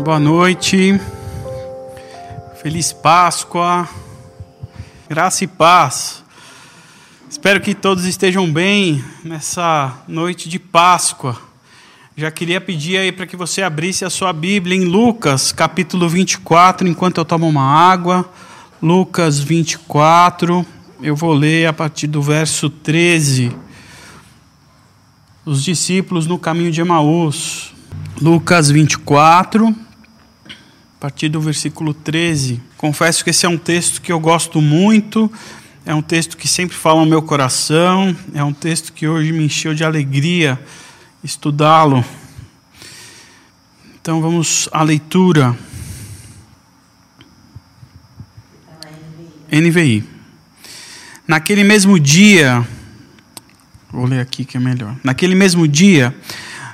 boa noite. Feliz Páscoa. Graça e paz. Espero que todos estejam bem nessa noite de Páscoa. Já queria pedir aí para que você abrisse a sua Bíblia em Lucas, capítulo 24, enquanto eu tomo uma água. Lucas 24, eu vou ler a partir do verso 13. Os discípulos no caminho de Emaús. Lucas 24, a partir do versículo 13. Confesso que esse é um texto que eu gosto muito, é um texto que sempre fala no meu coração, é um texto que hoje me encheu de alegria estudá-lo. Então vamos à leitura. NVI. Naquele mesmo dia, vou ler aqui que é melhor. Naquele mesmo dia,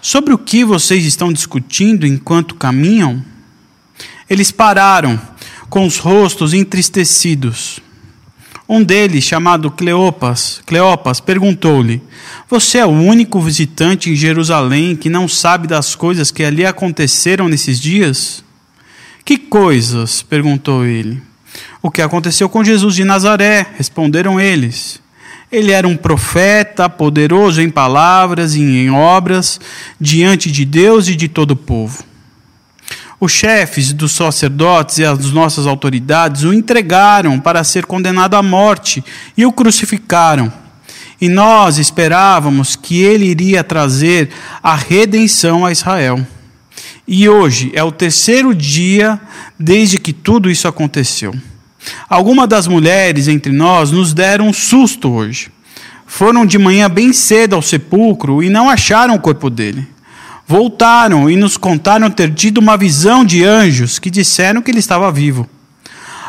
Sobre o que vocês estão discutindo enquanto caminham? Eles pararam, com os rostos entristecidos. Um deles, chamado Cleopas, Cleopas, perguntou-lhe: Você é o único visitante em Jerusalém que não sabe das coisas que ali aconteceram nesses dias? Que coisas? perguntou ele. O que aconteceu com Jesus de Nazaré? responderam eles. Ele era um profeta, poderoso em palavras e em obras, diante de Deus e de todo o povo. Os chefes dos sacerdotes e as nossas autoridades o entregaram para ser condenado à morte e o crucificaram. E nós esperávamos que ele iria trazer a redenção a Israel. E hoje é o terceiro dia desde que tudo isso aconteceu. Algumas das mulheres entre nós nos deram um susto hoje. Foram de manhã bem cedo ao sepulcro e não acharam o corpo dele. Voltaram e nos contaram ter tido uma visão de anjos que disseram que ele estava vivo.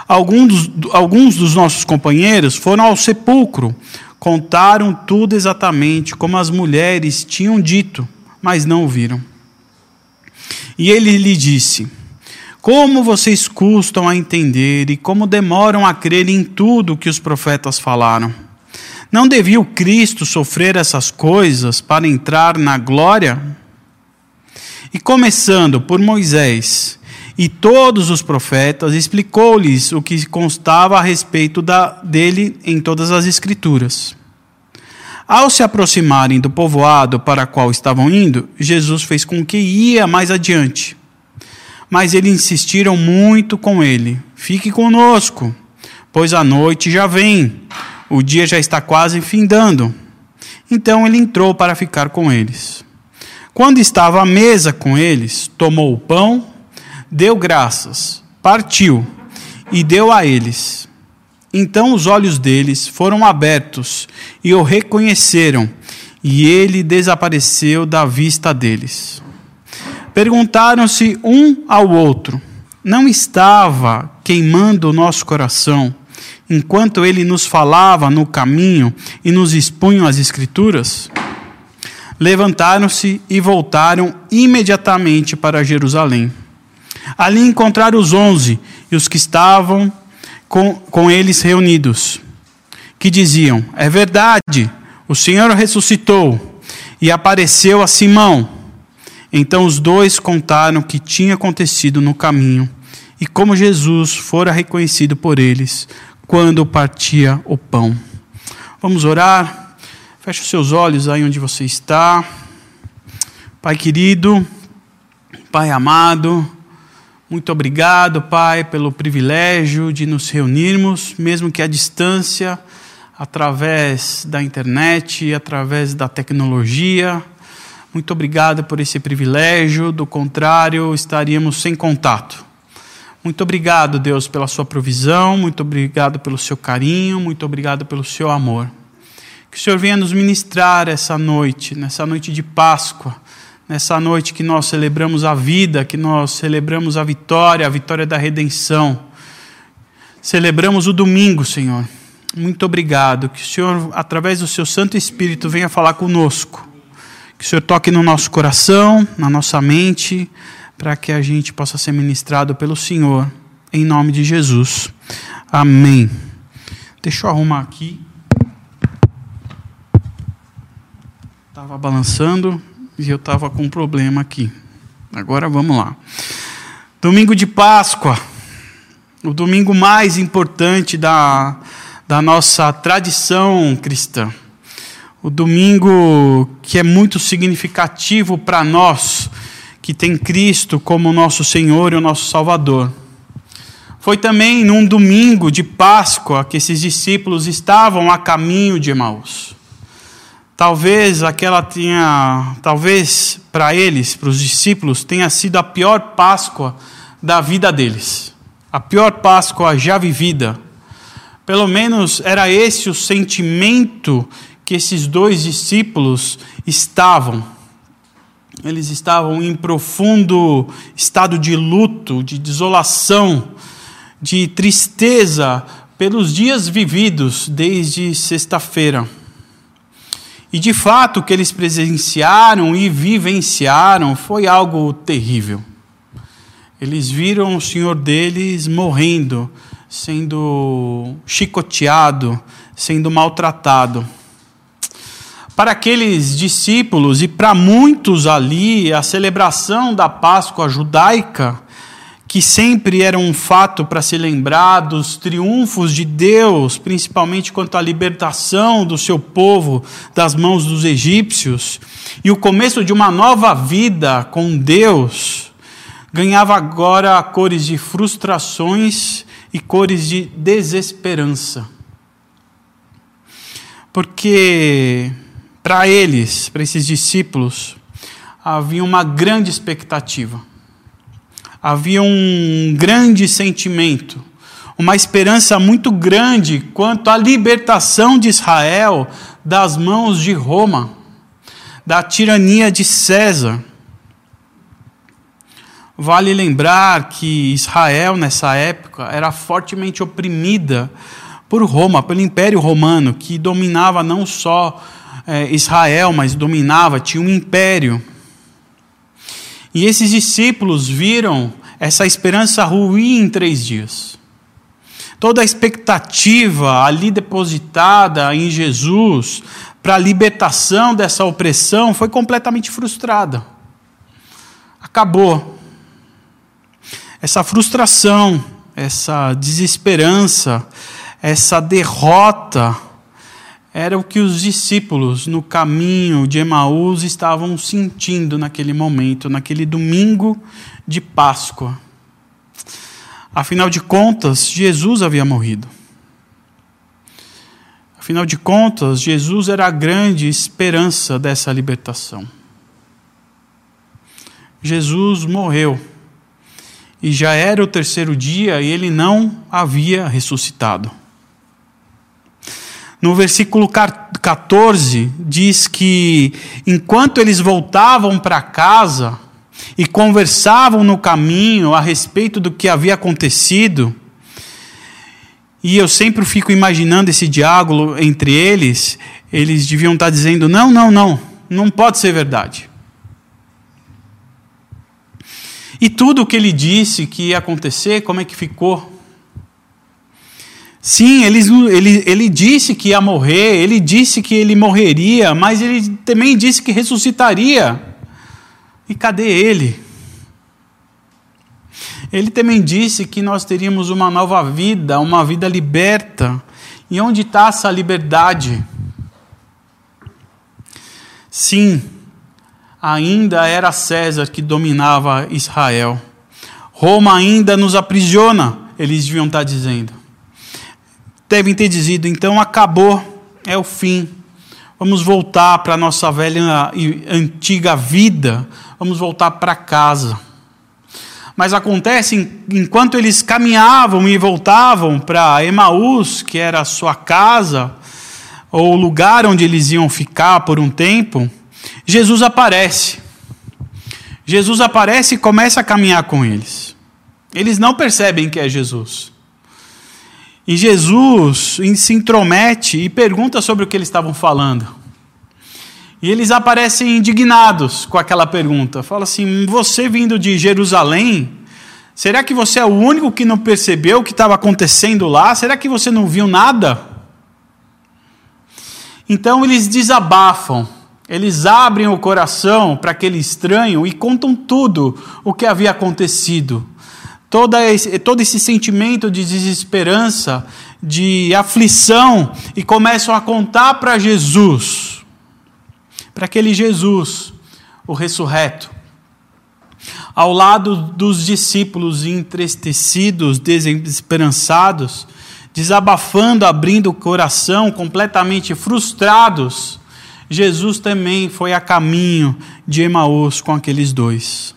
Alguns dos, alguns dos nossos companheiros foram ao sepulcro, contaram tudo exatamente como as mulheres tinham dito, mas não viram. E ele lhe disse: como vocês custam a entender e como demoram a crer em tudo que os profetas falaram. Não devia o Cristo sofrer essas coisas para entrar na glória? E começando por Moisés e todos os profetas, explicou-lhes o que constava a respeito da, dele em todas as Escrituras. Ao se aproximarem do povoado para qual estavam indo, Jesus fez com que ia mais adiante mas eles insistiram muito com ele: Fique conosco, pois a noite já vem, o dia já está quase findando. Então ele entrou para ficar com eles. Quando estava à mesa com eles, tomou o pão, deu graças, partiu e deu a eles. Então os olhos deles foram abertos e o reconheceram, e ele desapareceu da vista deles. Perguntaram-se um ao outro: Não estava queimando o nosso coração enquanto ele nos falava no caminho e nos expunham as Escrituras? Levantaram-se e voltaram imediatamente para Jerusalém. Ali encontraram os onze e os que estavam com, com eles reunidos, que diziam: É verdade, o Senhor ressuscitou e apareceu a Simão. Então os dois contaram o que tinha acontecido no caminho e como Jesus fora reconhecido por eles quando partia o pão. Vamos orar? Feche os seus olhos aí onde você está. Pai querido, Pai amado, muito obrigado, Pai, pelo privilégio de nos reunirmos, mesmo que à distância, através da internet, através da tecnologia muito obrigado por esse privilégio, do contrário, estaríamos sem contato. Muito obrigado, Deus, pela sua provisão, muito obrigado pelo seu carinho, muito obrigado pelo seu amor. Que o Senhor venha nos ministrar essa noite, nessa noite de Páscoa, nessa noite que nós celebramos a vida, que nós celebramos a vitória, a vitória da redenção. Celebramos o domingo, Senhor. Muito obrigado. Que o Senhor, através do seu Santo Espírito, venha falar conosco. Que o Senhor toque no nosso coração, na nossa mente, para que a gente possa ser ministrado pelo Senhor. Em nome de Jesus. Amém. Deixa eu arrumar aqui. Estava balançando e eu estava com um problema aqui. Agora vamos lá. Domingo de Páscoa, o domingo mais importante da, da nossa tradição cristã. O domingo que é muito significativo para nós, que tem Cristo como nosso Senhor e o nosso Salvador. Foi também num domingo de Páscoa que esses discípulos estavam a caminho de Emaús. Talvez aquela tinha, talvez para eles, para os discípulos, tenha sido a pior Páscoa da vida deles. A pior Páscoa já vivida. Pelo menos era esse o sentimento que esses dois discípulos estavam. Eles estavam em profundo estado de luto, de desolação, de tristeza pelos dias vividos desde sexta-feira. E de fato, o que eles presenciaram e vivenciaram foi algo terrível. Eles viram o Senhor deles morrendo, sendo chicoteado, sendo maltratado. Para aqueles discípulos e para muitos ali, a celebração da Páscoa judaica que sempre era um fato para se lembrar dos triunfos de Deus, principalmente quanto à libertação do seu povo das mãos dos egípcios, e o começo de uma nova vida com Deus, ganhava agora cores de frustrações e cores de desesperança. Porque para eles, para esses discípulos, havia uma grande expectativa havia um grande sentimento, uma esperança muito grande quanto à libertação de Israel das mãos de Roma, da tirania de César. Vale lembrar que Israel, nessa época, era fortemente oprimida por Roma, pelo Império Romano, que dominava não só é, Israel, mas dominava, tinha um império. E esses discípulos viram essa esperança ruir em três dias. Toda a expectativa ali depositada em Jesus para a libertação dessa opressão foi completamente frustrada. Acabou. Essa frustração, essa desesperança, essa derrota era o que os discípulos no caminho de Emaús estavam sentindo naquele momento, naquele domingo de Páscoa. Afinal de contas, Jesus havia morrido. Afinal de contas, Jesus era a grande esperança dessa libertação. Jesus morreu. E já era o terceiro dia e ele não havia ressuscitado. No versículo 14, diz que enquanto eles voltavam para casa e conversavam no caminho a respeito do que havia acontecido, e eu sempre fico imaginando esse diálogo entre eles, eles deviam estar dizendo: não, não, não, não pode ser verdade. E tudo o que ele disse que ia acontecer, como é que ficou? Sim, ele, ele, ele disse que ia morrer, ele disse que ele morreria, mas ele também disse que ressuscitaria. E cadê ele? Ele também disse que nós teríamos uma nova vida, uma vida liberta. E onde está essa liberdade? Sim, ainda era César que dominava Israel. Roma ainda nos aprisiona, eles deviam estar dizendo devem ter dizido: então acabou, é o fim. Vamos voltar para a nossa velha e antiga vida, vamos voltar para casa. Mas acontece, enquanto eles caminhavam e voltavam para Emaús, que era a sua casa, ou o lugar onde eles iam ficar por um tempo, Jesus aparece. Jesus aparece e começa a caminhar com eles. Eles não percebem que é Jesus. E Jesus se intromete e pergunta sobre o que eles estavam falando. E eles aparecem indignados com aquela pergunta. Fala assim: Você vindo de Jerusalém, será que você é o único que não percebeu o que estava acontecendo lá? Será que você não viu nada? Então eles desabafam, eles abrem o coração para aquele estranho e contam tudo o que havia acontecido. Todo esse, todo esse sentimento de desesperança, de aflição, e começam a contar para Jesus para aquele Jesus, o ressurreto. Ao lado dos discípulos entristecidos, desesperançados, desabafando, abrindo o coração, completamente frustrados, Jesus também foi a caminho de Emaús com aqueles dois.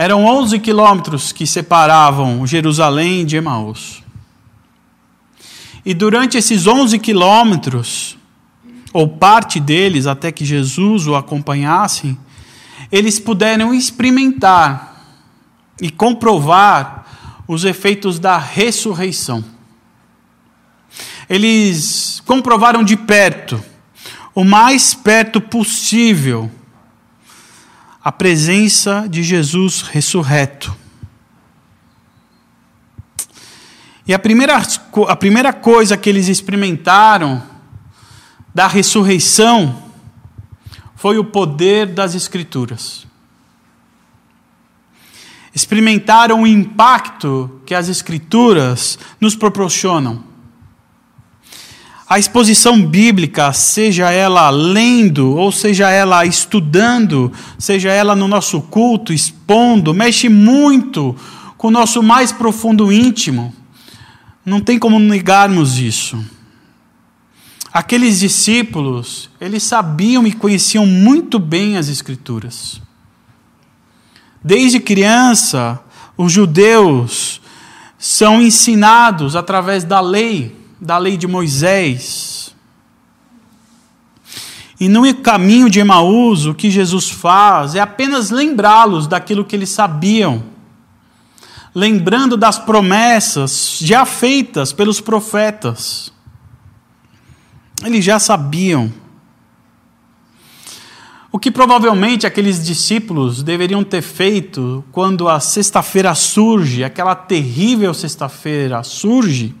Eram 11 quilômetros que separavam Jerusalém de Emaús. E durante esses 11 quilômetros, ou parte deles, até que Jesus o acompanhasse, eles puderam experimentar e comprovar os efeitos da ressurreição. Eles comprovaram de perto, o mais perto possível, a presença de Jesus ressurreto. E a primeira, a primeira coisa que eles experimentaram da ressurreição foi o poder das Escrituras. Experimentaram o impacto que as Escrituras nos proporcionam. A exposição bíblica, seja ela lendo, ou seja ela estudando, seja ela no nosso culto, expondo, mexe muito com o nosso mais profundo íntimo. Não tem como negarmos isso. Aqueles discípulos, eles sabiam e conheciam muito bem as Escrituras. Desde criança, os judeus são ensinados através da lei, da lei de Moisés. E no caminho de Emaús, o que Jesus faz é apenas lembrá-los daquilo que eles sabiam, lembrando das promessas já feitas pelos profetas. Eles já sabiam. O que provavelmente aqueles discípulos deveriam ter feito quando a sexta-feira surge, aquela terrível sexta-feira surge,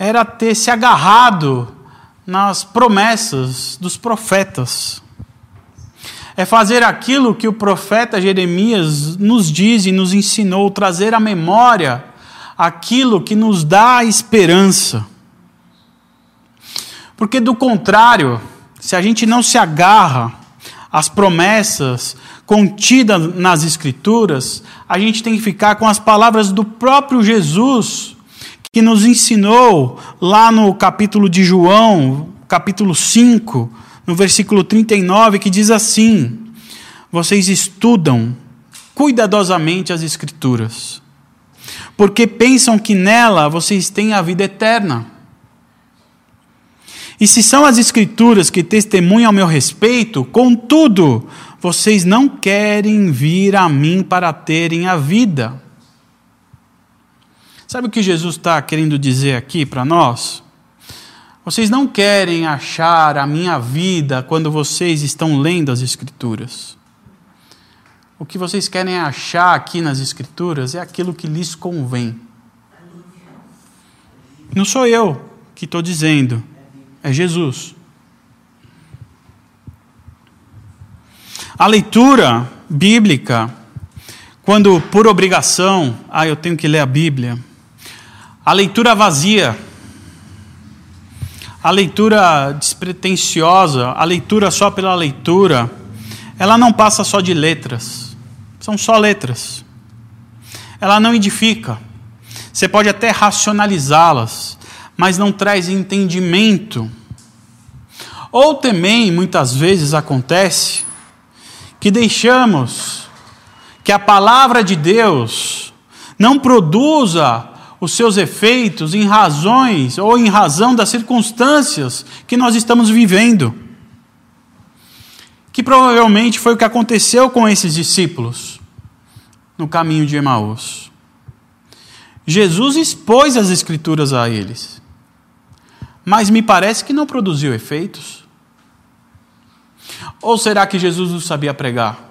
era ter se agarrado nas promessas dos profetas. É fazer aquilo que o profeta Jeremias nos diz e nos ensinou, trazer à memória aquilo que nos dá esperança. Porque, do contrário, se a gente não se agarra às promessas contidas nas Escrituras, a gente tem que ficar com as palavras do próprio Jesus, que nos ensinou lá no capítulo de João, capítulo 5, no versículo 39, que diz assim: Vocês estudam cuidadosamente as Escrituras, porque pensam que nela vocês têm a vida eterna. E se são as Escrituras que testemunham ao meu respeito, contudo, vocês não querem vir a mim para terem a vida. Sabe o que Jesus está querendo dizer aqui para nós? Vocês não querem achar a minha vida quando vocês estão lendo as Escrituras. O que vocês querem achar aqui nas Escrituras é aquilo que lhes convém. Não sou eu que estou dizendo é Jesus. A leitura bíblica, quando por obrigação, ah, eu tenho que ler a Bíblia. A leitura vazia, a leitura despretensiosa, a leitura só pela leitura, ela não passa só de letras, são só letras. Ela não edifica. Você pode até racionalizá-las, mas não traz entendimento. Ou também, muitas vezes acontece, que deixamos que a palavra de Deus não produza os seus efeitos em razões ou em razão das circunstâncias que nós estamos vivendo. Que provavelmente foi o que aconteceu com esses discípulos no caminho de Emaús. Jesus expôs as Escrituras a eles, mas me parece que não produziu efeitos. Ou será que Jesus não sabia pregar?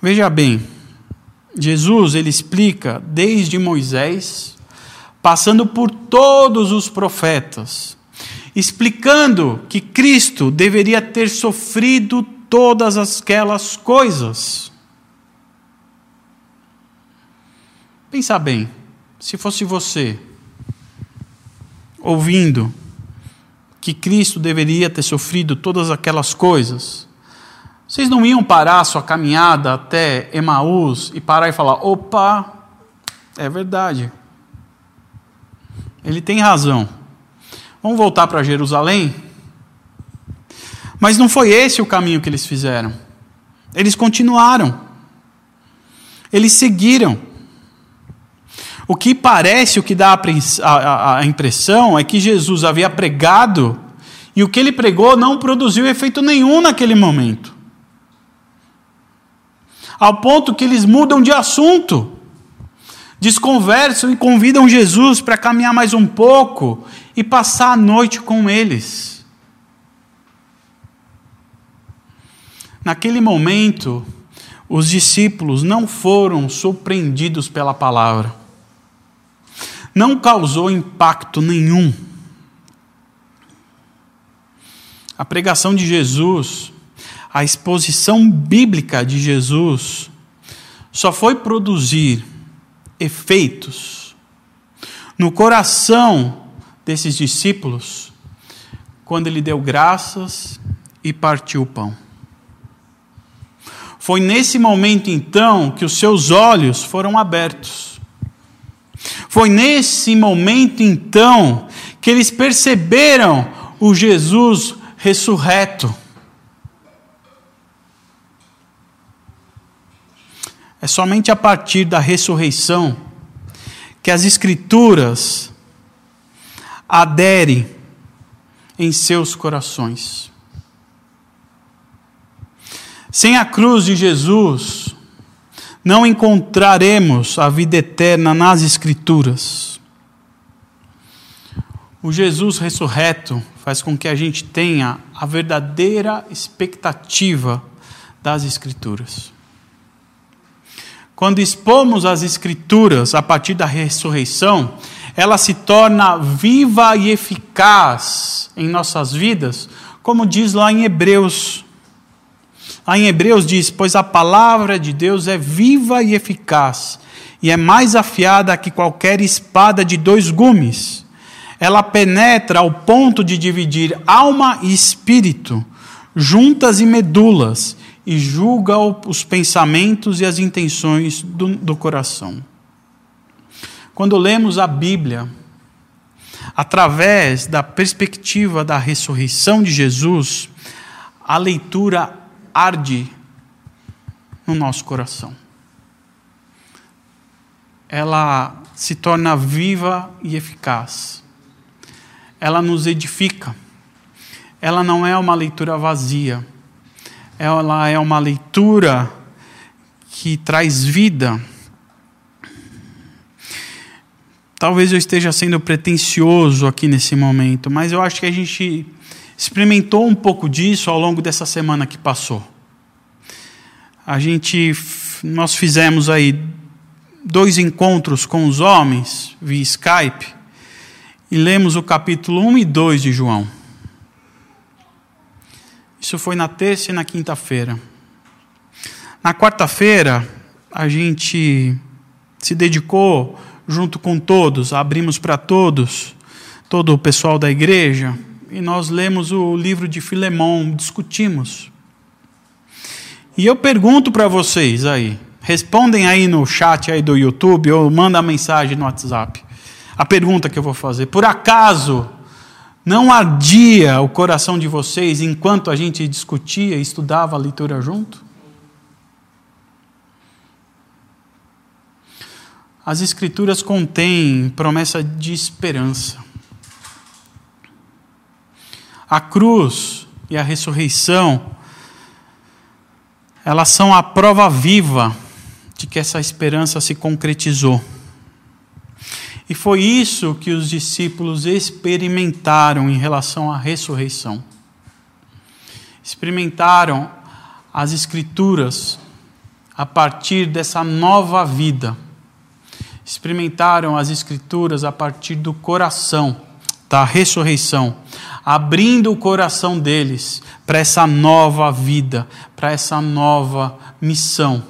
Veja bem, Jesus ele explica desde Moisés, passando por todos os profetas, explicando que Cristo deveria ter sofrido todas aquelas coisas. Pensa bem, se fosse você ouvindo que Cristo deveria ter sofrido todas aquelas coisas, vocês não iam parar sua caminhada até Emaús e parar e falar: opa, é verdade. Ele tem razão. Vamos voltar para Jerusalém? Mas não foi esse o caminho que eles fizeram. Eles continuaram. Eles seguiram. O que parece, o que dá a impressão é que Jesus havia pregado e o que ele pregou não produziu efeito nenhum naquele momento. Ao ponto que eles mudam de assunto, desconversam e convidam Jesus para caminhar mais um pouco e passar a noite com eles. Naquele momento, os discípulos não foram surpreendidos pela palavra não causou impacto nenhum. A pregação de Jesus, a exposição bíblica de Jesus, só foi produzir efeitos no coração desses discípulos quando ele deu graças e partiu o pão. Foi nesse momento então que os seus olhos foram abertos foi nesse momento então que eles perceberam o Jesus ressurreto. É somente a partir da ressurreição que as Escrituras aderem em seus corações. Sem a cruz de Jesus, não encontraremos a vida eterna nas Escrituras. O Jesus ressurreto faz com que a gente tenha a verdadeira expectativa das Escrituras. Quando expomos as Escrituras a partir da ressurreição, ela se torna viva e eficaz em nossas vidas, como diz lá em Hebreus Lá em Hebreus diz: Pois a palavra de Deus é viva e eficaz, e é mais afiada que qualquer espada de dois gumes. Ela penetra ao ponto de dividir alma e espírito, juntas e medulas, e julga os pensamentos e as intenções do, do coração. Quando lemos a Bíblia, através da perspectiva da ressurreição de Jesus, a leitura arde no nosso coração. Ela se torna viva e eficaz. Ela nos edifica. Ela não é uma leitura vazia. Ela é uma leitura que traz vida. Talvez eu esteja sendo pretensioso aqui nesse momento, mas eu acho que a gente experimentou um pouco disso ao longo dessa semana que passou. A gente, nós fizemos aí dois encontros com os homens via Skype e lemos o capítulo 1 e 2 de João. Isso foi na terça e na quinta-feira. Na quarta-feira, a gente se dedicou junto com todos, abrimos para todos, todo o pessoal da igreja, e nós lemos o livro de Filemão, discutimos. E eu pergunto para vocês aí, respondem aí no chat aí do YouTube ou manda a mensagem no WhatsApp. A pergunta que eu vou fazer: por acaso não ardia o coração de vocês enquanto a gente discutia e estudava a leitura junto? As Escrituras contêm promessa de esperança. A cruz e a ressurreição, elas são a prova viva de que essa esperança se concretizou. E foi isso que os discípulos experimentaram em relação à ressurreição. Experimentaram as Escrituras a partir dessa nova vida. Experimentaram as Escrituras a partir do coração, da ressurreição, abrindo o coração deles para essa nova vida, para essa nova missão.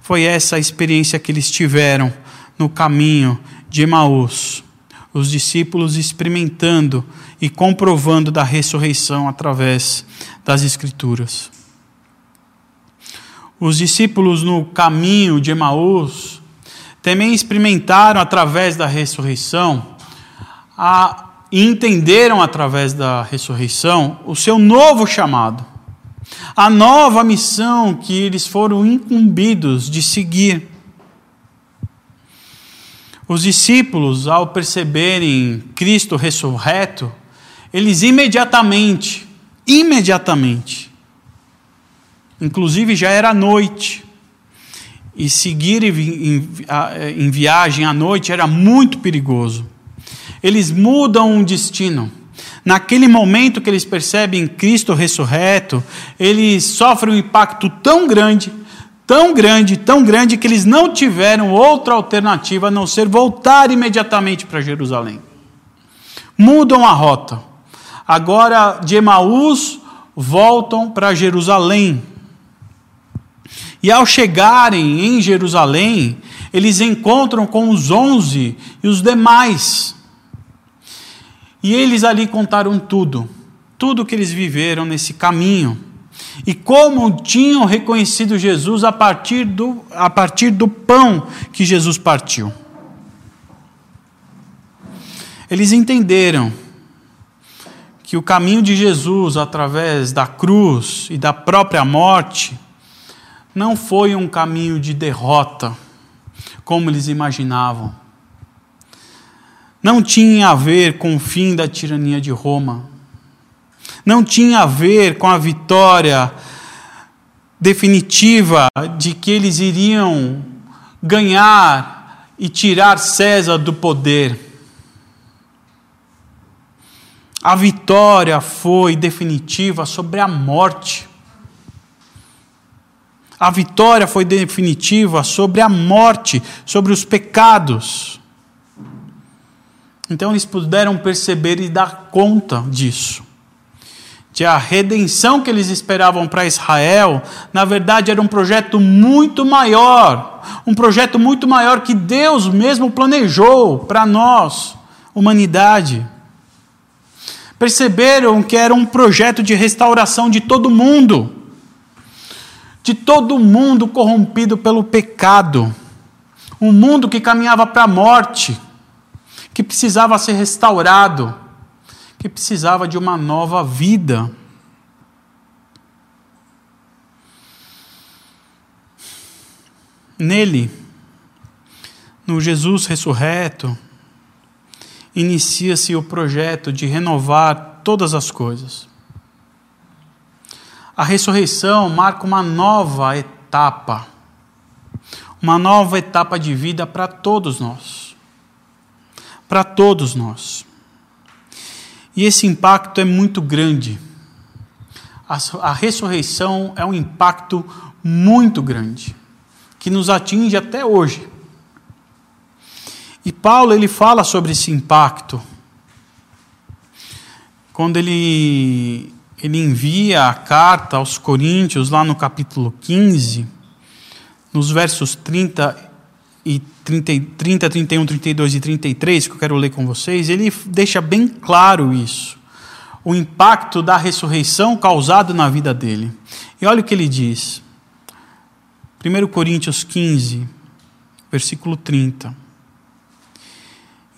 Foi essa a experiência que eles tiveram no caminho de Emaús, os discípulos experimentando e comprovando da ressurreição através das Escrituras. Os discípulos no caminho de Emaús também experimentaram através da ressurreição a, e entenderam através da ressurreição o seu novo chamado, a nova missão que eles foram incumbidos de seguir. Os discípulos, ao perceberem Cristo ressurreto, eles imediatamente, imediatamente, inclusive já era noite, e seguir em viagem à noite era muito perigoso. Eles mudam um destino. Naquele momento que eles percebem Cristo ressurreto, eles sofrem um impacto tão grande tão grande, tão grande, que eles não tiveram outra alternativa a não ser voltar imediatamente para Jerusalém. Mudam a rota. Agora, de Emaús, voltam para Jerusalém. E ao chegarem em Jerusalém, eles encontram com os onze e os demais. E eles ali contaram tudo, tudo que eles viveram nesse caminho e como tinham reconhecido Jesus a partir do, a partir do pão que Jesus partiu. Eles entenderam que o caminho de Jesus através da cruz e da própria morte não foi um caminho de derrota, como eles imaginavam. Não tinha a ver com o fim da tirania de Roma não tinha a ver com a vitória definitiva de que eles iriam ganhar e tirar César do poder. A vitória foi definitiva sobre a morte. A vitória foi definitiva sobre a morte, sobre os pecados. Então eles puderam perceber e dar conta disso de a redenção que eles esperavam para Israel, na verdade era um projeto muito maior, um projeto muito maior que Deus mesmo planejou para nós, humanidade. Perceberam que era um projeto de restauração de todo mundo, de todo mundo corrompido pelo pecado, um mundo que caminhava para a morte, que precisava ser restaurado que precisava de uma nova vida. Nele, no Jesus ressurreto, inicia-se o projeto de renovar todas as coisas. A ressurreição marca uma nova etapa, uma nova etapa de vida para todos nós. Para todos nós. E esse impacto é muito grande. A, a ressurreição é um impacto muito grande, que nos atinge até hoje. E Paulo ele fala sobre esse impacto quando ele, ele envia a carta aos Coríntios, lá no capítulo 15, nos versos 30 e 30, 30, 31, 32 e 33, que eu quero ler com vocês, ele deixa bem claro isso. O impacto da ressurreição causado na vida dele. E olha o que ele diz. 1 Coríntios 15, versículo 30.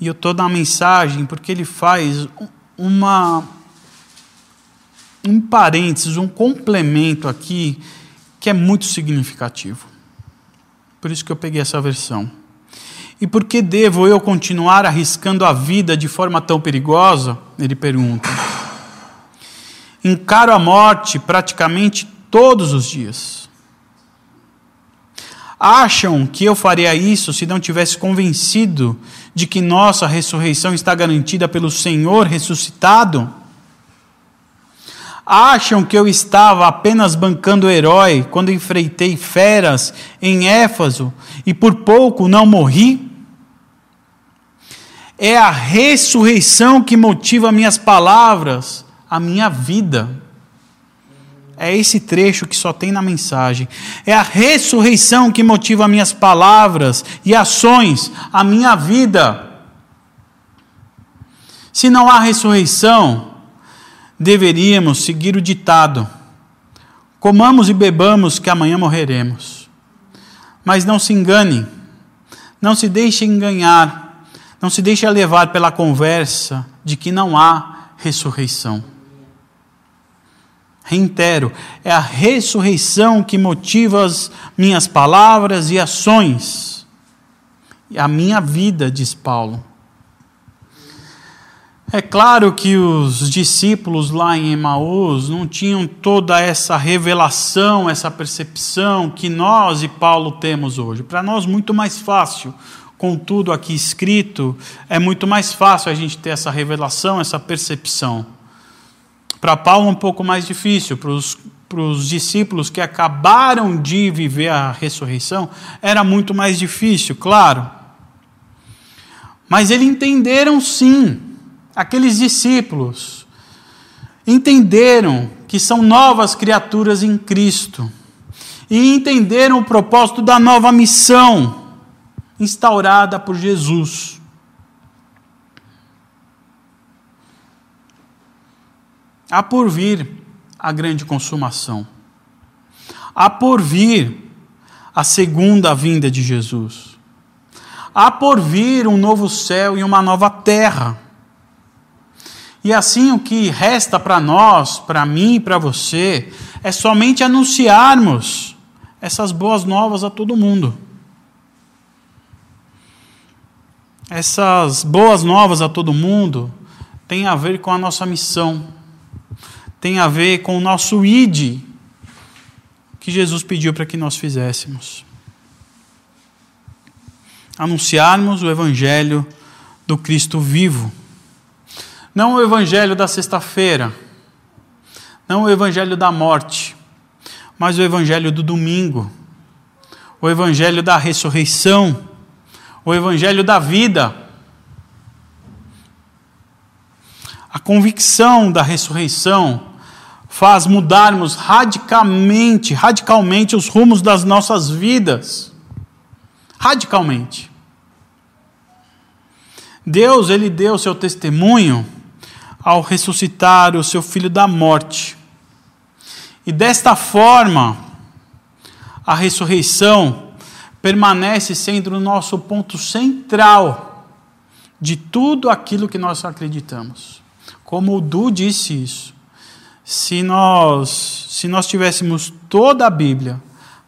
E eu estou na mensagem porque ele faz uma um parênteses, um complemento aqui que é muito significativo. Por isso que eu peguei essa versão. E por que devo eu continuar arriscando a vida de forma tão perigosa? Ele pergunta. encaro a morte praticamente todos os dias. Acham que eu faria isso se não tivesse convencido de que nossa ressurreição está garantida pelo Senhor ressuscitado? Acham que eu estava apenas bancando herói quando enfrentei feras em Éfaso e por pouco não morri? É a ressurreição que motiva minhas palavras, a minha vida. É esse trecho que só tem na mensagem. É a ressurreição que motiva minhas palavras e ações, a minha vida. Se não há ressurreição, deveríamos seguir o ditado: comamos e bebamos, que amanhã morreremos. Mas não se engane, não se deixe enganar, não se deixe levar pela conversa de que não há ressurreição. Reitero, é a ressurreição que motiva as minhas palavras e ações, e a minha vida, diz Paulo. É claro que os discípulos lá em Emaús não tinham toda essa revelação, essa percepção que nós e Paulo temos hoje. Para nós, muito mais fácil, com tudo aqui escrito, é muito mais fácil a gente ter essa revelação, essa percepção. Para Paulo, um pouco mais difícil. Para os, para os discípulos que acabaram de viver a ressurreição, era muito mais difícil, claro. Mas eles entenderam sim, aqueles discípulos entenderam que são novas criaturas em Cristo e entenderam o propósito da nova missão instaurada por Jesus. Há por vir a grande consumação. Há por vir a segunda vinda de Jesus. Há por vir um novo céu e uma nova terra. E assim o que resta para nós, para mim e para você, é somente anunciarmos essas boas novas a todo mundo. Essas boas novas a todo mundo têm a ver com a nossa missão tem a ver com o nosso id que Jesus pediu para que nós fizéssemos. Anunciarmos o evangelho do Cristo vivo. Não o evangelho da sexta-feira, não o evangelho da morte, mas o evangelho do domingo, o evangelho da ressurreição, o evangelho da vida A convicção da ressurreição faz mudarmos radicalmente, radicalmente os rumos das nossas vidas. Radicalmente. Deus, ele deu seu testemunho ao ressuscitar o seu filho da morte. E desta forma, a ressurreição permanece sendo o nosso ponto central de tudo aquilo que nós acreditamos. Como o Du disse isso, se nós, se nós tivéssemos toda a Bíblia,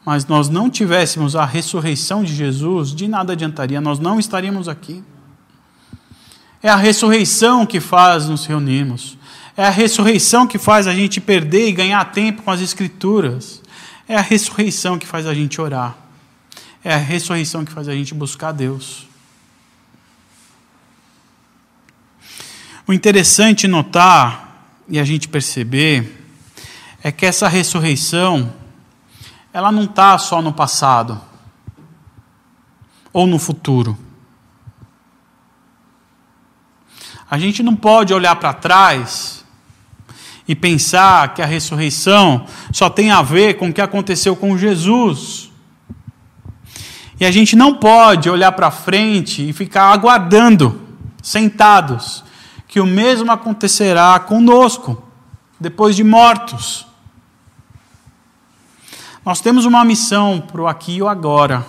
mas nós não tivéssemos a ressurreição de Jesus, de nada adiantaria, nós não estaríamos aqui. É a ressurreição que faz nos reunirmos. É a ressurreição que faz a gente perder e ganhar tempo com as Escrituras. É a ressurreição que faz a gente orar. É a ressurreição que faz a gente buscar Deus. O interessante notar e a gente perceber é que essa ressurreição ela não está só no passado ou no futuro. A gente não pode olhar para trás e pensar que a ressurreição só tem a ver com o que aconteceu com Jesus. E a gente não pode olhar para frente e ficar aguardando, sentados, que o mesmo acontecerá conosco, depois de mortos. Nós temos uma missão para o aqui e o agora,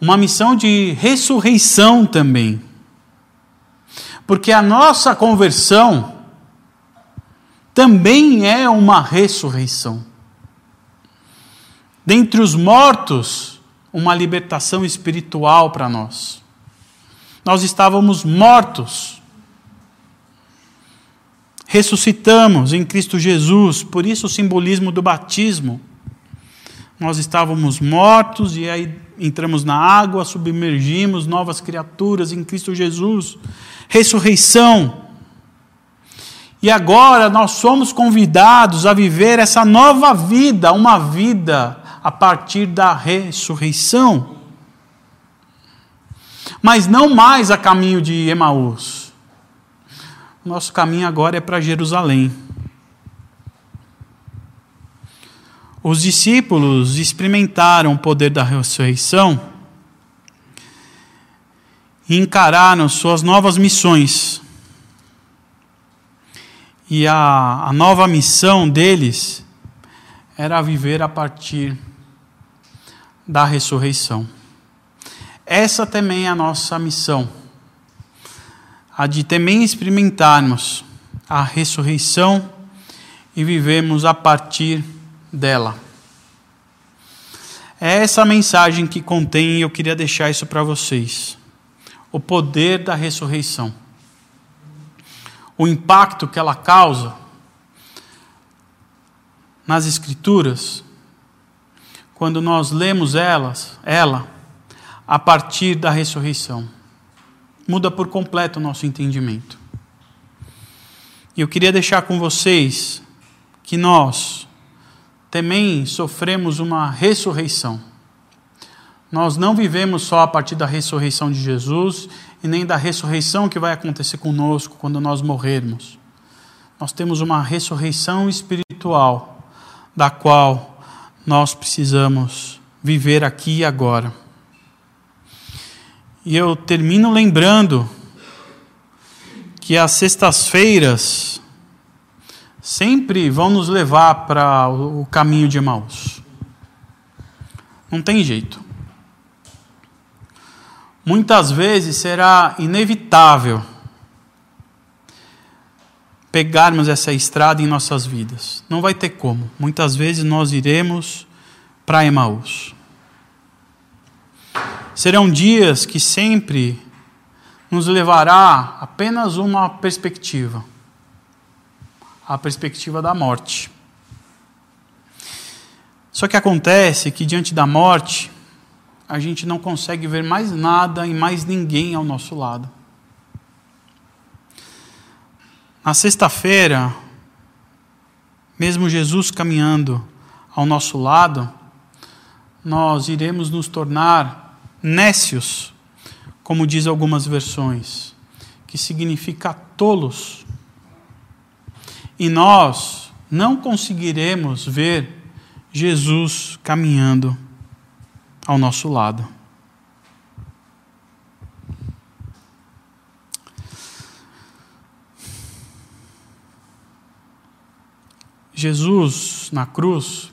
uma missão de ressurreição também, porque a nossa conversão também é uma ressurreição. Dentre os mortos, uma libertação espiritual para nós. Nós estávamos mortos ressuscitamos em Cristo Jesus, por isso o simbolismo do batismo. Nós estávamos mortos e aí entramos na água, submergimos, novas criaturas em Cristo Jesus. Ressurreição. E agora nós somos convidados a viver essa nova vida, uma vida a partir da ressurreição. Mas não mais a caminho de Emaús nosso caminho agora é para Jerusalém. Os discípulos experimentaram o poder da ressurreição e encararam suas novas missões. E a, a nova missão deles era viver a partir da ressurreição. Essa também é a nossa missão a de também experimentarmos a ressurreição e vivemos a partir dela. É essa mensagem que contém e eu queria deixar isso para vocês. O poder da ressurreição. O impacto que ela causa nas escrituras quando nós lemos elas, ela a partir da ressurreição muda por completo o nosso entendimento. E eu queria deixar com vocês que nós também sofremos uma ressurreição. Nós não vivemos só a partir da ressurreição de Jesus e nem da ressurreição que vai acontecer conosco quando nós morrermos. Nós temos uma ressurreição espiritual, da qual nós precisamos viver aqui e agora. E eu termino lembrando que as sextas-feiras sempre vão nos levar para o caminho de Emaús. Não tem jeito. Muitas vezes será inevitável pegarmos essa estrada em nossas vidas. Não vai ter como. Muitas vezes nós iremos para Emaús. Serão dias que sempre nos levará apenas uma perspectiva a perspectiva da morte. Só que acontece que diante da morte, a gente não consegue ver mais nada e mais ninguém ao nosso lado. Na sexta-feira, mesmo Jesus caminhando ao nosso lado, nós iremos nos tornar nécios, como diz algumas versões, que significa tolos. E nós não conseguiremos ver Jesus caminhando ao nosso lado. Jesus na cruz,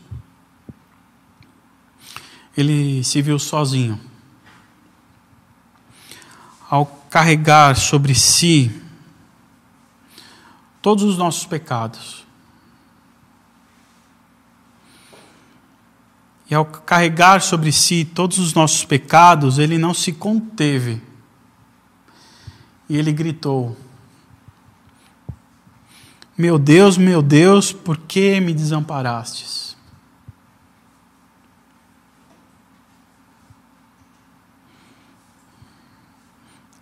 ele se viu sozinho ao carregar sobre si todos os nossos pecados. E ao carregar sobre si todos os nossos pecados, ele não se conteve. E ele gritou: Meu Deus, meu Deus, por que me desamparastes?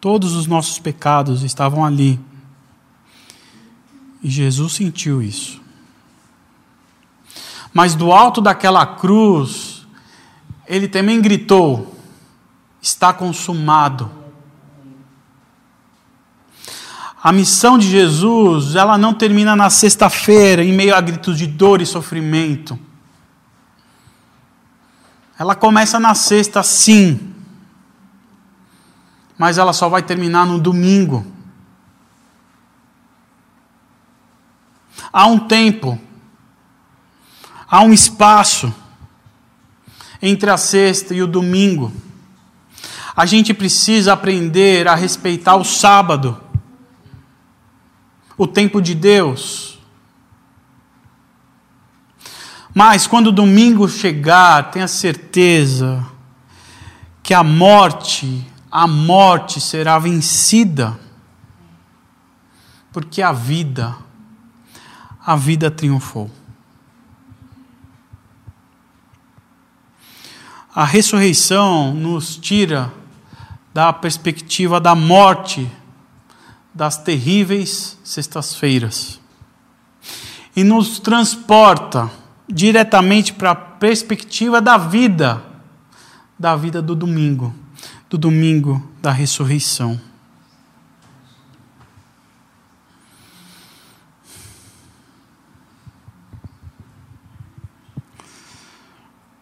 Todos os nossos pecados estavam ali. E Jesus sentiu isso. Mas do alto daquela cruz, ele também gritou: Está consumado. A missão de Jesus, ela não termina na sexta-feira, em meio a gritos de dor e sofrimento. Ela começa na sexta, sim mas ela só vai terminar no domingo. Há um tempo, há um espaço entre a sexta e o domingo. A gente precisa aprender a respeitar o sábado, o tempo de Deus. Mas quando o domingo chegar, tenha certeza que a morte a morte será vencida, porque a vida a vida triunfou. A ressurreição nos tira da perspectiva da morte das terríveis sextas-feiras e nos transporta diretamente para a perspectiva da vida, da vida do domingo, do domingo da ressurreição.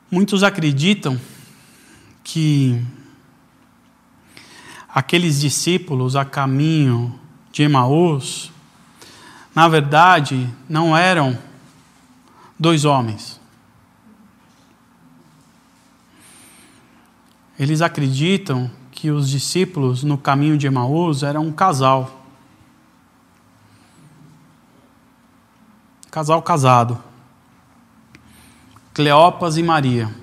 Muitos acreditam que aqueles discípulos a caminho de Emaús, na verdade, não eram dois homens. Eles acreditam que os discípulos no caminho de Emaús eram um casal. Casal casado. Cleopas e Maria.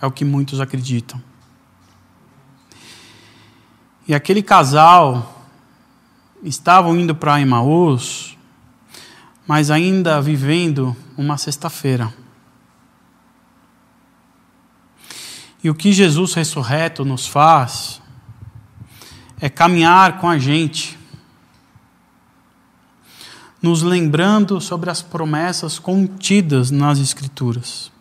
É o que muitos acreditam. E aquele casal estavam indo para Emaús, mas ainda vivendo uma sexta-feira. E o que Jesus ressurreto nos faz é caminhar com a gente nos lembrando sobre as promessas contidas nas Escrituras.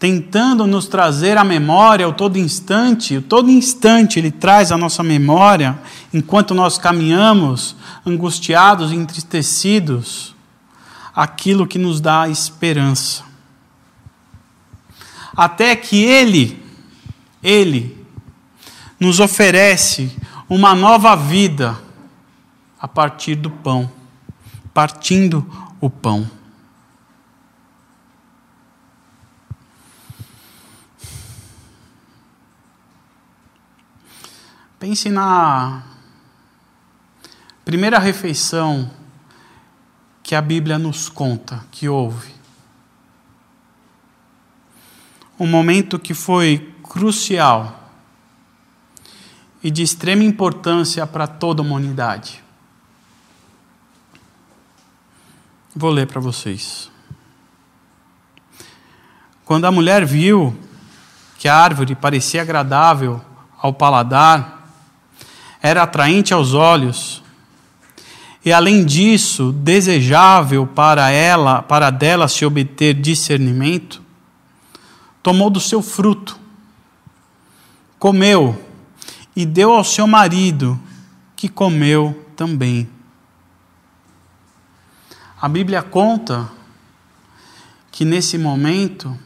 Tentando nos trazer à memória o todo instante, o todo instante ele traz à nossa memória, enquanto nós caminhamos angustiados e entristecidos, aquilo que nos dá esperança. Até que ele, ele, nos oferece uma nova vida a partir do pão, partindo o pão. Pense na primeira refeição que a Bíblia nos conta que houve. Um momento que foi crucial e de extrema importância para toda a humanidade. Vou ler para vocês. Quando a mulher viu que a árvore parecia agradável ao paladar, era atraente aos olhos, e além disso, desejável para ela, para dela se obter discernimento, tomou do seu fruto, comeu e deu ao seu marido, que comeu também. A Bíblia conta que nesse momento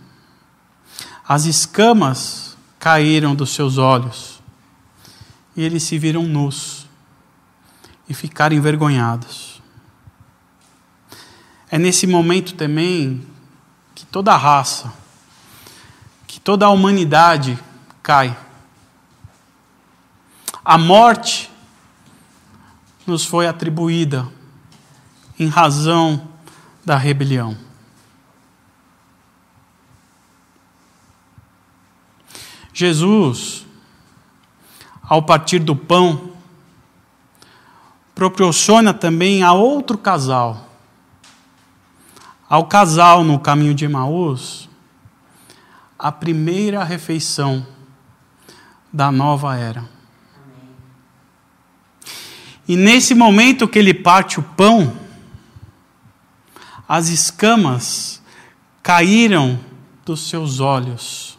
as escamas caíram dos seus olhos e eles se viram nus e ficaram envergonhados. É nesse momento também que toda a raça, que toda a humanidade cai. A morte nos foi atribuída em razão da rebelião. Jesus, ao partir do pão, proporciona também a outro casal, ao casal no caminho de Emaús, a primeira refeição da nova era. E nesse momento que ele parte o pão, as escamas caíram dos seus olhos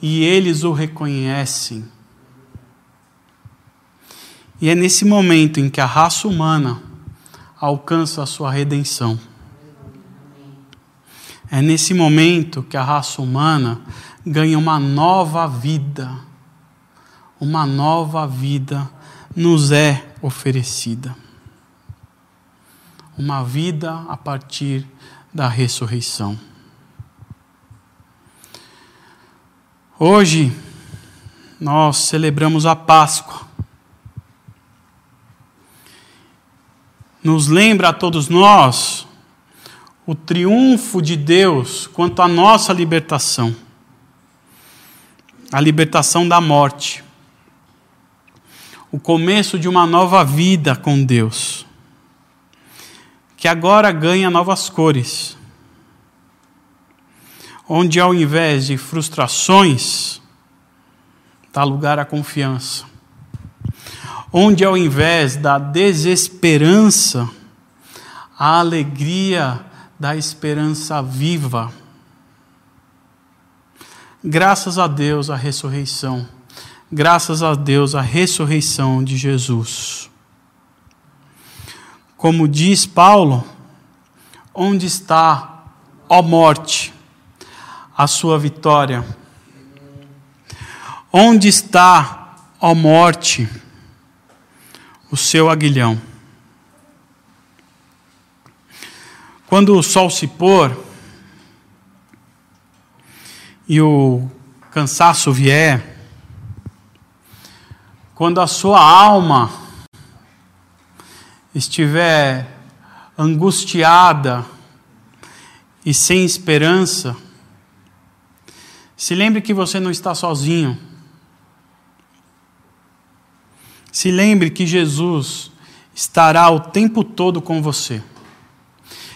e eles o reconhecem. E é nesse momento em que a raça humana alcança a sua redenção. É nesse momento que a raça humana ganha uma nova vida. Uma nova vida nos é oferecida uma vida a partir da ressurreição. Hoje, nós celebramos a Páscoa. Nos lembra a todos nós o triunfo de Deus quanto à nossa libertação a libertação da morte, o começo de uma nova vida com Deus que agora ganha novas cores. Onde ao invés de frustrações, dá lugar à confiança. Onde ao invés da desesperança, a alegria da esperança viva. Graças a Deus a ressurreição. Graças a Deus a ressurreição de Jesus. Como diz Paulo, onde está, ó morte, a sua vitória? Onde está, ó morte, o seu aguilhão? Quando o sol se pôr e o cansaço vier, quando a sua alma estiver angustiada e sem esperança, se lembre que você não está sozinho. Se lembre que Jesus estará o tempo todo com você.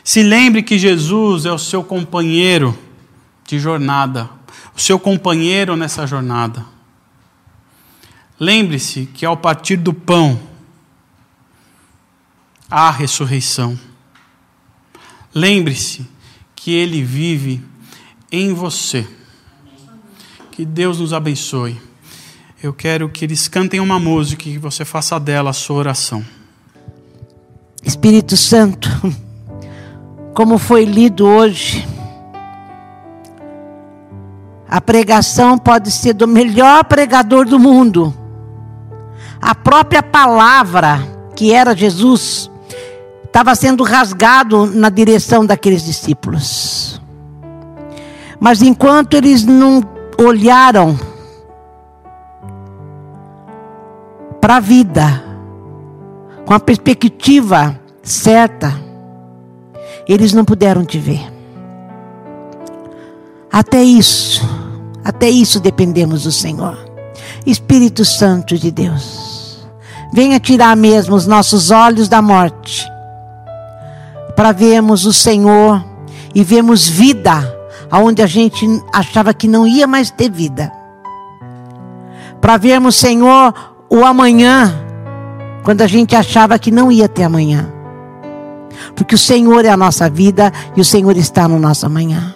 Se lembre que Jesus é o seu companheiro de jornada, o seu companheiro nessa jornada. Lembre-se que ao partir do pão, à ressurreição. Lembre-se que Ele vive em você. Que Deus nos abençoe. Eu quero que eles cantem uma música e que você faça dela a sua oração. Espírito Santo, como foi lido hoje, a pregação pode ser do melhor pregador do mundo. A própria palavra, que era Jesus, estava sendo rasgado na direção daqueles discípulos. Mas enquanto eles não olharam para a vida com a perspectiva certa, eles não puderam te ver. Até isso, até isso dependemos do Senhor. Espírito Santo de Deus, venha tirar mesmo os nossos olhos da morte para vermos o Senhor e vermos vida aonde a gente achava que não ia mais ter vida. Para vermos, Senhor, o amanhã, quando a gente achava que não ia ter amanhã. Porque o Senhor é a nossa vida e o Senhor está no nosso amanhã.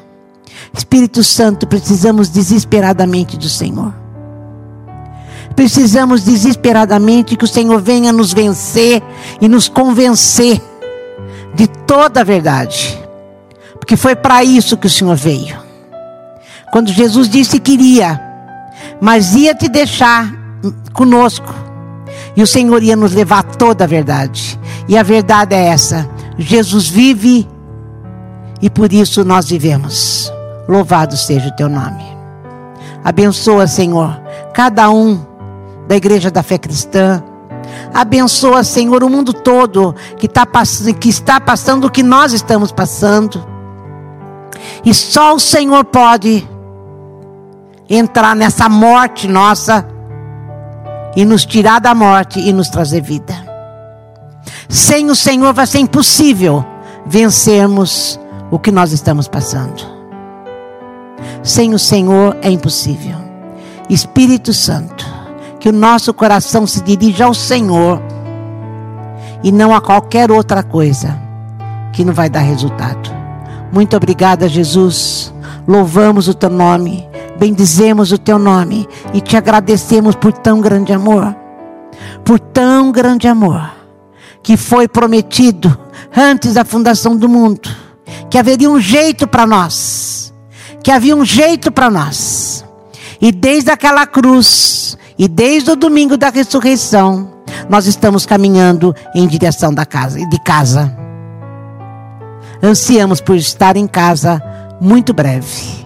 Espírito Santo, precisamos desesperadamente do Senhor. Precisamos desesperadamente que o Senhor venha nos vencer e nos convencer de toda a verdade. Porque foi para isso que o Senhor veio. Quando Jesus disse que iria, mas ia te deixar conosco. E o Senhor ia nos levar toda a verdade. E a verdade é essa: Jesus vive e por isso nós vivemos. Louvado seja o teu nome. Abençoa, Senhor, cada um da igreja da fé cristã Abençoa, Senhor, o mundo todo que, tá passando, que está passando o que nós estamos passando. E só o Senhor pode entrar nessa morte nossa e nos tirar da morte e nos trazer vida. Sem o Senhor vai ser impossível vencermos o que nós estamos passando. Sem o Senhor é impossível. Espírito Santo, que o nosso coração se dirija ao Senhor e não a qualquer outra coisa que não vai dar resultado. Muito obrigada, Jesus. Louvamos o teu nome, bendizemos o teu nome e te agradecemos por tão grande amor. Por tão grande amor que foi prometido antes da fundação do mundo, que haveria um jeito para nós, que havia um jeito para nós. E desde aquela cruz, e desde o domingo da ressurreição, nós estamos caminhando em direção da casa, de casa. Ansiamos por estar em casa muito breve.